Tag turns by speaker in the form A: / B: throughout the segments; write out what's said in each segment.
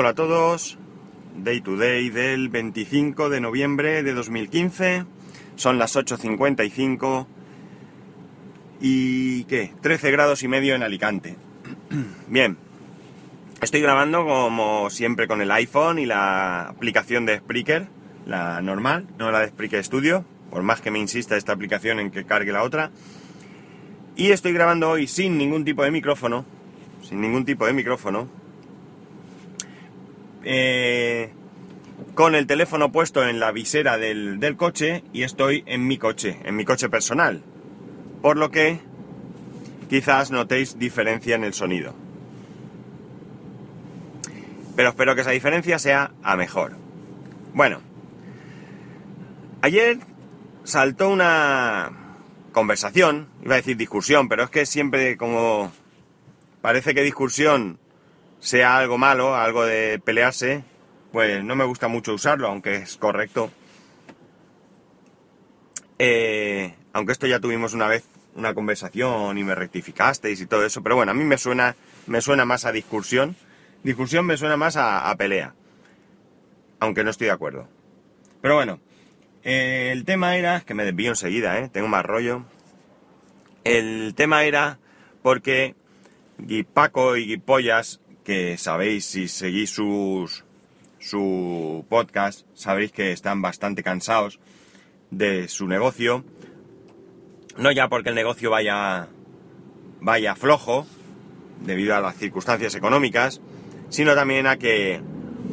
A: Hola a todos, Day to Day del 25 de noviembre de 2015, son las 8.55 y ¿qué? 13 grados y medio en Alicante. Bien, estoy grabando como siempre con el iPhone y la aplicación de Spreaker, la normal, no la de Spreaker Studio, por más que me insista esta aplicación en que cargue la otra. Y estoy grabando hoy sin ningún tipo de micrófono, sin ningún tipo de micrófono, eh, con el teléfono puesto en la visera del, del coche y estoy en mi coche, en mi coche personal. Por lo que quizás notéis diferencia en el sonido. Pero espero que esa diferencia sea a mejor. Bueno, ayer saltó una conversación, iba a decir discusión, pero es que siempre como parece que discusión sea algo malo, algo de pelearse, pues no me gusta mucho usarlo, aunque es correcto. Eh, aunque esto ya tuvimos una vez una conversación y me rectificasteis y todo eso, pero bueno, a mí me suena, me suena más a discusión. Discusión me suena más a, pelea. Aunque no estoy de acuerdo. Pero bueno, eh, el tema era, que me desvío enseguida, ¿eh? tengo más rollo. El tema era porque Paco y Guipollas que sabéis, si seguís sus, su podcast, sabéis que están bastante cansados de su negocio. No ya porque el negocio vaya, vaya flojo, debido a las circunstancias económicas, sino también a que,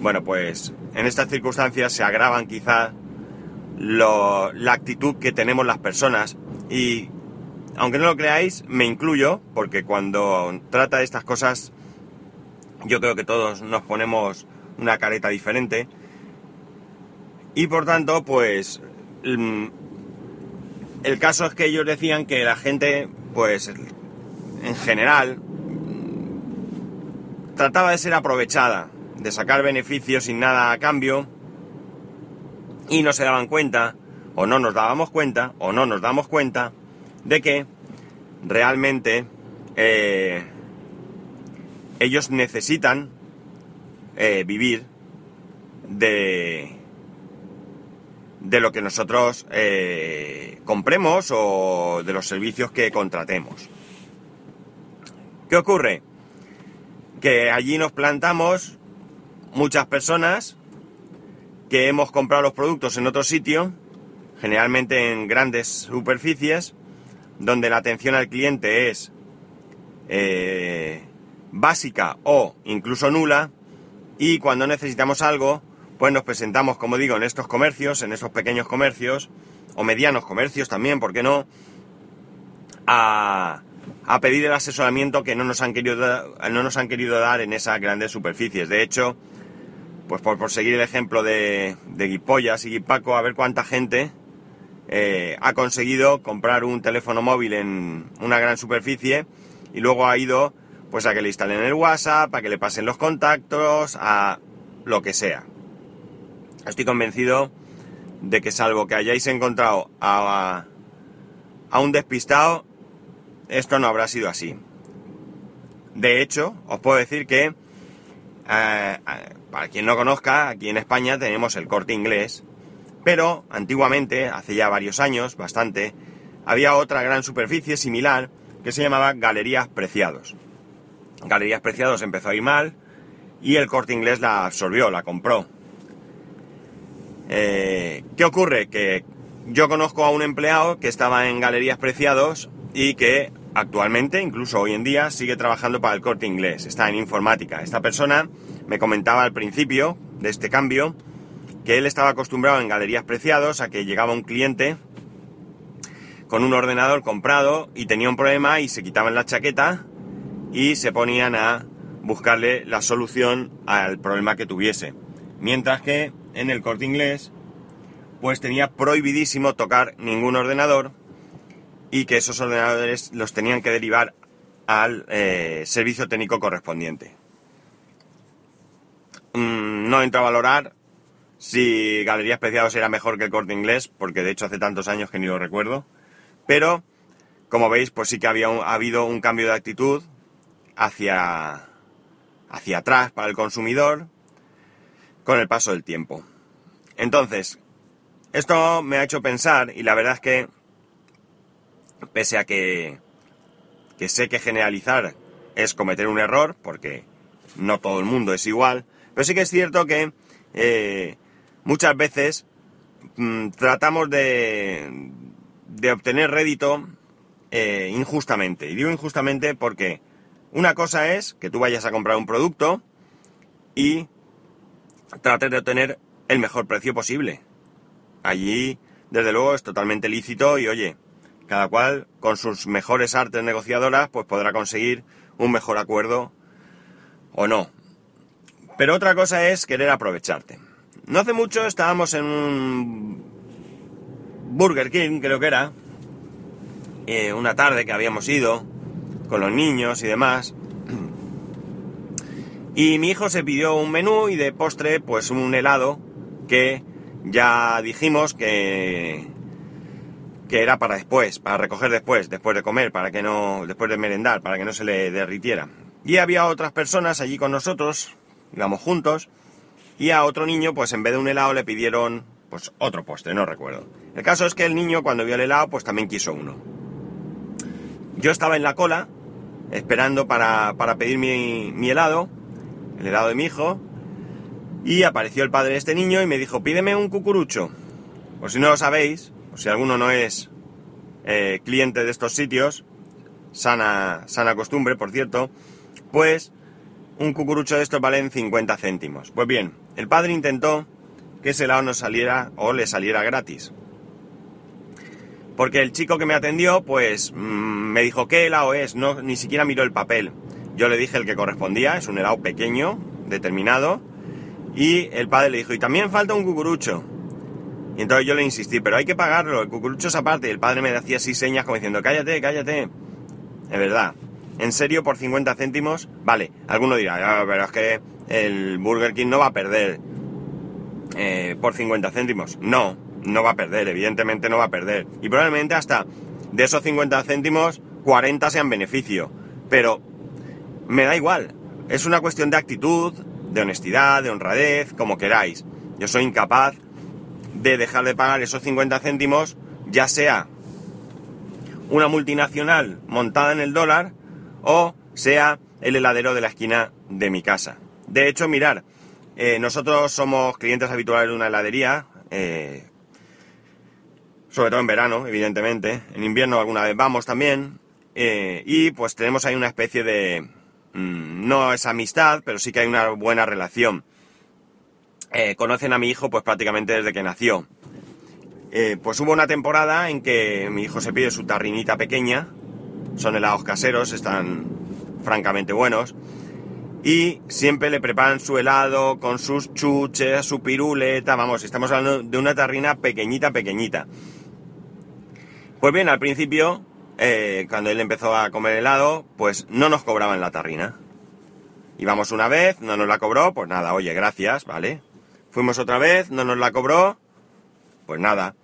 A: bueno, pues en estas circunstancias se agravan quizá lo, la actitud que tenemos las personas y aunque no lo creáis, me incluyo, porque cuando trata de estas cosas yo creo que todos nos ponemos una careta diferente. Y por tanto, pues mm, el caso es que ellos decían que la gente, pues en general, trataba de ser aprovechada, de sacar beneficios sin nada a cambio, y no se daban cuenta, o no nos dábamos cuenta, o no nos damos cuenta, de que realmente eh, ellos necesitan eh, vivir de, de lo que nosotros eh, compremos o de los servicios que contratemos. ¿Qué ocurre? Que allí nos plantamos muchas personas que hemos comprado los productos en otro sitio, generalmente en grandes superficies, donde la atención al cliente es eh, básica o incluso nula y cuando necesitamos algo pues nos presentamos como digo en estos comercios, en esos pequeños comercios o medianos comercios también, ¿por qué no? A, a pedir el asesoramiento que no nos han querido no nos han querido dar en esas grandes superficies. De hecho, pues por, seguir el ejemplo de, de Guipollas y Guipaco, a ver cuánta gente eh, ha conseguido comprar un teléfono móvil en una gran superficie y luego ha ido pues a que le instalen el WhatsApp, a que le pasen los contactos, a lo que sea. Estoy convencido de que salvo que hayáis encontrado a, a un despistado, esto no habrá sido así. De hecho, os puedo decir que, eh, para quien no conozca, aquí en España tenemos el corte inglés, pero antiguamente, hace ya varios años, bastante, había otra gran superficie similar que se llamaba Galerías Preciados. Galerías Preciados empezó a ir mal y el corte inglés la absorbió, la compró. Eh, ¿Qué ocurre? Que yo conozco a un empleado que estaba en Galerías Preciados y que actualmente, incluso hoy en día, sigue trabajando para el corte inglés, está en informática. Esta persona me comentaba al principio de este cambio que él estaba acostumbrado en Galerías Preciados a que llegaba un cliente con un ordenador comprado y tenía un problema y se quitaban la chaqueta y se ponían a buscarle la solución al problema que tuviese. Mientras que en el corte inglés, pues tenía prohibidísimo tocar ningún ordenador y que esos ordenadores los tenían que derivar al eh, servicio técnico correspondiente. Mm, no entro a valorar si Galería Especiados era mejor que el corte inglés, porque de hecho hace tantos años que ni lo recuerdo, pero como veis, pues sí que había ha habido un cambio de actitud hacia, hacia atrás para el consumidor, con el paso del tiempo. Entonces, esto me ha hecho pensar y la verdad es que, pese a que, que sé que generalizar es cometer un error, porque no todo el mundo es igual, pero sí que es cierto que eh, muchas veces mm, tratamos de, de obtener rédito eh, injustamente. Y digo injustamente porque una cosa es que tú vayas a comprar un producto y trates de obtener el mejor precio posible. Allí, desde luego, es totalmente lícito y oye, cada cual con sus mejores artes negociadoras pues podrá conseguir un mejor acuerdo o no. Pero otra cosa es querer aprovecharte. No hace mucho estábamos en un Burger King, creo que era, eh, una tarde que habíamos ido con los niños y demás. Y mi hijo se pidió un menú y de postre, pues un helado que ya dijimos que, que era para después, para recoger después, después de comer, para que no, después de merendar, para que no se le derritiera. Y había otras personas allí con nosotros, íbamos juntos, y a otro niño, pues en vez de un helado le pidieron, pues otro postre, no recuerdo. El caso es que el niño cuando vio el helado, pues también quiso uno. Yo estaba en la cola, esperando para, para pedir mi, helado, el helado de mi hijo, y apareció el padre de este niño y me dijo, pídeme un cucurucho. Por si no lo sabéis, o si alguno no es eh, cliente de estos sitios, sana, sana costumbre, por cierto, pues un cucurucho de estos valen 50 céntimos. Pues bien, el padre intentó que ese helado no saliera o le saliera gratis. Porque el chico que me atendió, pues mm, me dijo, ¿qué helado es? No, ni siquiera miró el papel. Yo le dije el que correspondía, es un helado pequeño, determinado, y el padre le dijo, y también falta un cucurucho. Y entonces yo le insistí, pero hay que pagarlo, el cucurucho es aparte. Y el padre me hacía así señas como diciendo, cállate, cállate. Es verdad. En serio, por 50 céntimos, vale. Alguno dirá, pero es que el Burger King no va a perder eh, por 50 céntimos. No, no va a perder, evidentemente no va a perder. Y probablemente hasta de esos 50 céntimos, 40 sean beneficio. Pero me da igual. Es una cuestión de actitud, de honestidad, de honradez, como queráis. Yo soy incapaz de dejar de pagar esos 50 céntimos, ya sea una multinacional montada en el dólar o sea el heladero de la esquina de mi casa. De hecho, mirar, eh, nosotros somos clientes habituales de una heladería, eh, sobre todo en verano, evidentemente. En invierno alguna vez vamos también. Eh, y pues tenemos ahí una especie de, Mm, no es amistad, pero sí que hay una buena relación. Eh, conocen a mi hijo pues prácticamente desde que nació. Eh, pues hubo una temporada en que mi hijo se pide su tarrinita pequeña, son helados caseros, están francamente buenos, y siempre le preparan su helado con sus chuches, su piruleta, vamos, estamos hablando de una tarrina pequeñita, pequeñita. Pues bien, al principio eh, cuando él empezó a comer helado, pues no nos cobraban la tarrina. Íbamos una vez, no nos la cobró, pues nada, oye, gracias, ¿vale? Fuimos otra vez, no nos la cobró, pues nada.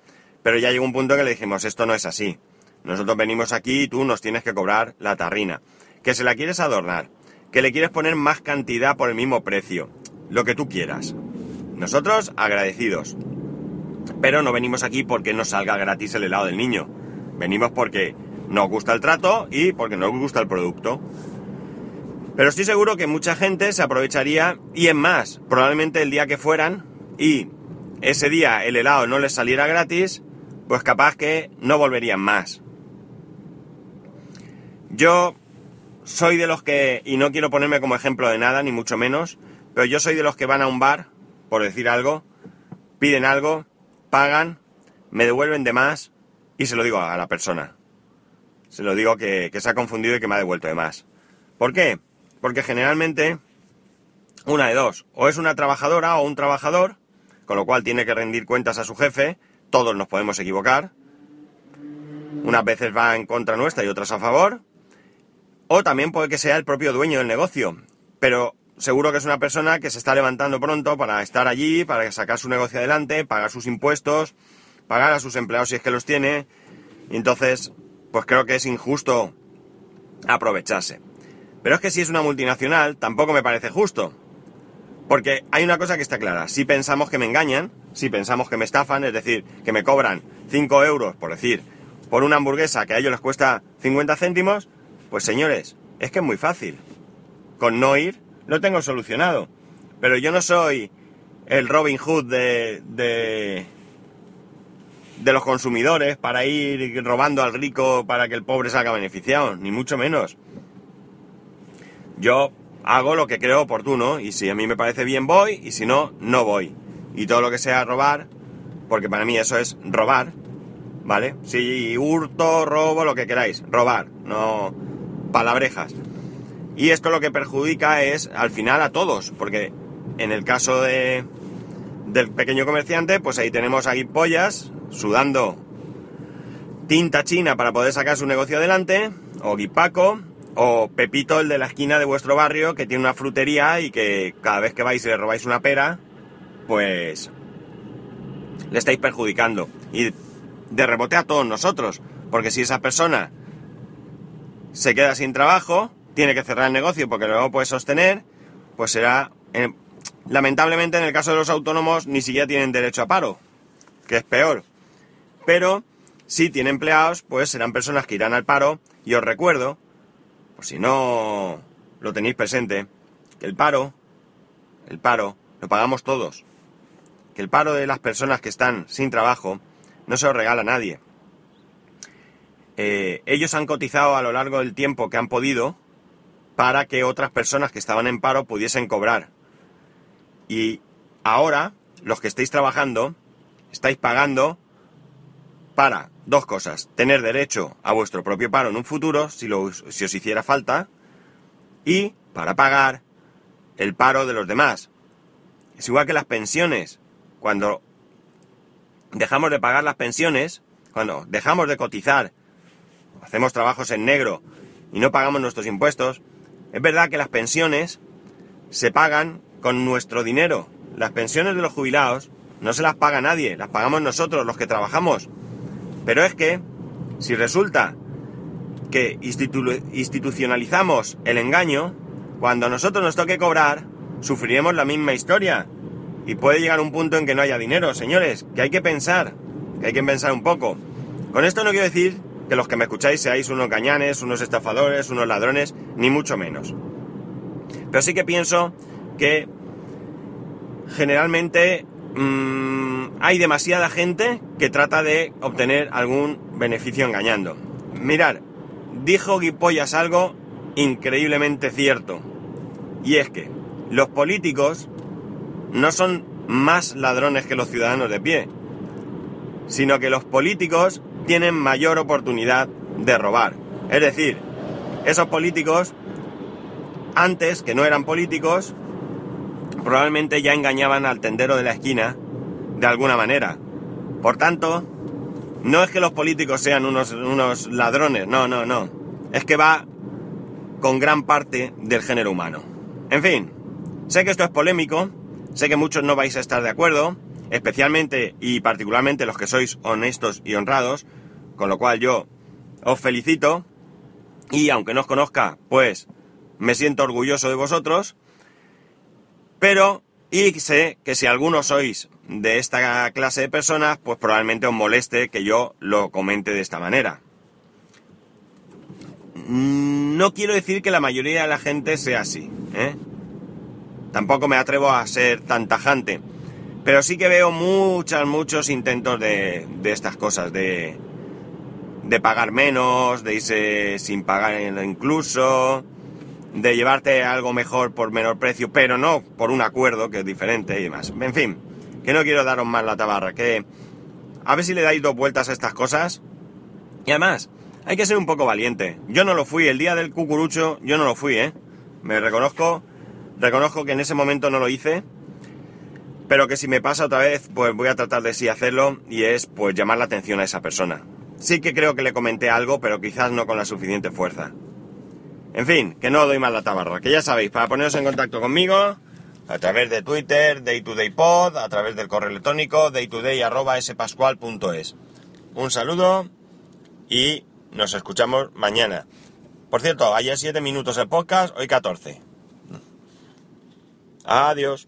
A: Pero ya llegó un punto que le dijimos, esto no es así. Nosotros venimos aquí y tú nos tienes que cobrar la tarrina. Que se la quieres adornar, que le quieres poner más cantidad por el mismo precio, lo que tú quieras. Nosotros agradecidos. Pero no venimos aquí porque nos salga gratis el helado del niño. Venimos porque nos gusta el trato y porque nos gusta el producto. Pero estoy seguro que mucha gente se aprovecharía y en más, probablemente el día que fueran y ese día el helado no les saliera gratis, pues capaz que no volverían más. Yo soy de los que, y no quiero ponerme como ejemplo de nada, ni mucho menos, pero yo soy de los que van a un bar, por decir algo, piden algo, pagan, me devuelven de más y se lo digo a la persona. Se lo digo que, se ha confundido y que me ha devuelto de más. ¿Por qué? Porque generalmente, una de dos, o es una trabajadora o un trabajador, con lo cual tiene que rendir cuentas a su jefe, todos nos podemos equivocar, unas veces va en contra nuestra y otras a favor, o también puede que sea el propio dueño del negocio, pero seguro que es una persona que se está levantando pronto para estar allí, para sacar su negocio adelante, pagar sus impuestos, pagar a sus empleados si es que los tiene, entonces pues creo que es injusto aprovecharse. Pero es que si es una multinacional, tampoco me parece justo. Porque hay una cosa que está clara, si pensamos que me engañan, si pensamos que me estafan, es decir, que me cobran 5 euros, por decir, por una hamburguesa que a ellos les cuesta 50 céntimos, pues señores, es que es muy fácil. Con no ir lo tengo solucionado. Pero yo no soy el Robin Hood de, de los consumidores para ir robando al rico para que el pobre salga beneficiado, ni mucho menos. Yo hago lo que creo oportuno y si a mí me parece bien voy y si no, no voy. Y todo lo que sea robar, porque para mí eso es robar, ¿vale? Si hurto, robo, lo que queráis, robar, no palabrejas. Y esto lo que perjudica es al final a todos, porque en el caso de, del pequeño comerciante, pues ahí tenemos ahí pollas sudando tinta china para poder sacar su negocio adelante, o Guipaco, o Pepito, el de la esquina de vuestro barrio, que tiene una frutería y que cada vez que vais y le robáis una pera, pues le estáis perjudicando. Y de rebote a todos nosotros, porque si esa persona se queda sin trabajo, tiene que cerrar el negocio porque no lo puede sostener, pues será... lamentablemente en el caso de los autónomos ni siquiera tienen derecho a paro, que es peor. Pero si tiene empleados, pues serán personas que irán al paro. Y os recuerdo si no lo tenéis presente, que el paro, el paro, lo pagamos todos. Que el paro de las personas que están sin trabajo no se lo regala nadie. Eh, ellos han cotizado a lo largo del tiempo que han podido para que otras personas que estaban en paro pudiesen cobrar. Y ahora, los que estáis trabajando, estáis pagando para dos cosas. Tener derecho a vuestro propio paro en un futuro, si, si os hiciera falta, y para pagar el paro de los demás. Es igual que las pensiones. Cuando dejamos de pagar las pensiones, cuando dejamos de cotizar, hacemos trabajos en negro y no pagamos nuestros impuestos, es verdad que las pensiones se pagan con nuestro dinero. Las pensiones de los jubilados no se las paga nadie, las pagamos nosotros, los que trabajamos. Pero es que, si resulta que institucionalizamos el engaño, cuando a nosotros nos toque cobrar, sufriremos la misma historia. Y puede llegar un punto en que no haya dinero, señores, que hay que pensar, que hay que pensar un poco. Con esto no quiero decir que los que me escucháis seáis unos gañanes, unos estafadores, unos ladrones, ni mucho menos. Pero sí que pienso que generalmente Mm, hay demasiada gente que trata de obtener algún beneficio engañando. Mirar, dijo Guipollas algo increíblemente cierto. Y es que los políticos no son más ladrones que los ciudadanos de pie, sino que los políticos tienen mayor oportunidad de robar. Es decir, esos políticos, antes que no eran políticos, probablemente ya engañaban al tendero de la esquina de alguna manera. Por tanto, no es que los políticos sean unos, unos ladrones, no, no, no. Es que va con gran parte del género humano. En fin, sé que esto es polémico, sé que muchos no vais a estar de acuerdo, especialmente y particularmente los que sois honestos y honrados, con lo cual yo os felicito y aunque no os conozca, pues me siento orgulloso de vosotros pero, y sé que si alguno sois de esta clase de personas, pues probablemente os moleste que yo lo comente de esta manera. Mm, no quiero decir que la mayoría de la gente sea así, ¿eh? Tampoco me atrevo a ser tan tajante. Pero sí que veo muchos, muchos intentos de, de estas cosas, de, de pagar menos, de irse sin pagar incluso, de llevarte algo mejor por menor precio, pero no por un acuerdo que es diferente y demás. En fin, que no quiero daros más la tabarra, que a ver si le dais dos vueltas a estas cosas. Y además, hay que ser un poco valiente. Yo no lo fui, el día del cucurucho yo no lo fui, ¿eh? Me reconozco, reconozco que en ese momento no lo hice, pero que si me pasa otra vez, pues voy a tratar de sí hacerlo y es pues llamar la atención a esa persona. Sí que creo que le comenté algo, pero quizás no con la suficiente fuerza. En fin, que no doy más la tabarra, que ya sabéis, para poneros en contacto conmigo, a través de Twitter, DayTodayPod, a través del correo electrónico, daytoday.spascual.es. Un saludo y nos escuchamos mañana. Por cierto, ayer 7 minutos el podcast, hoy 14. Adiós.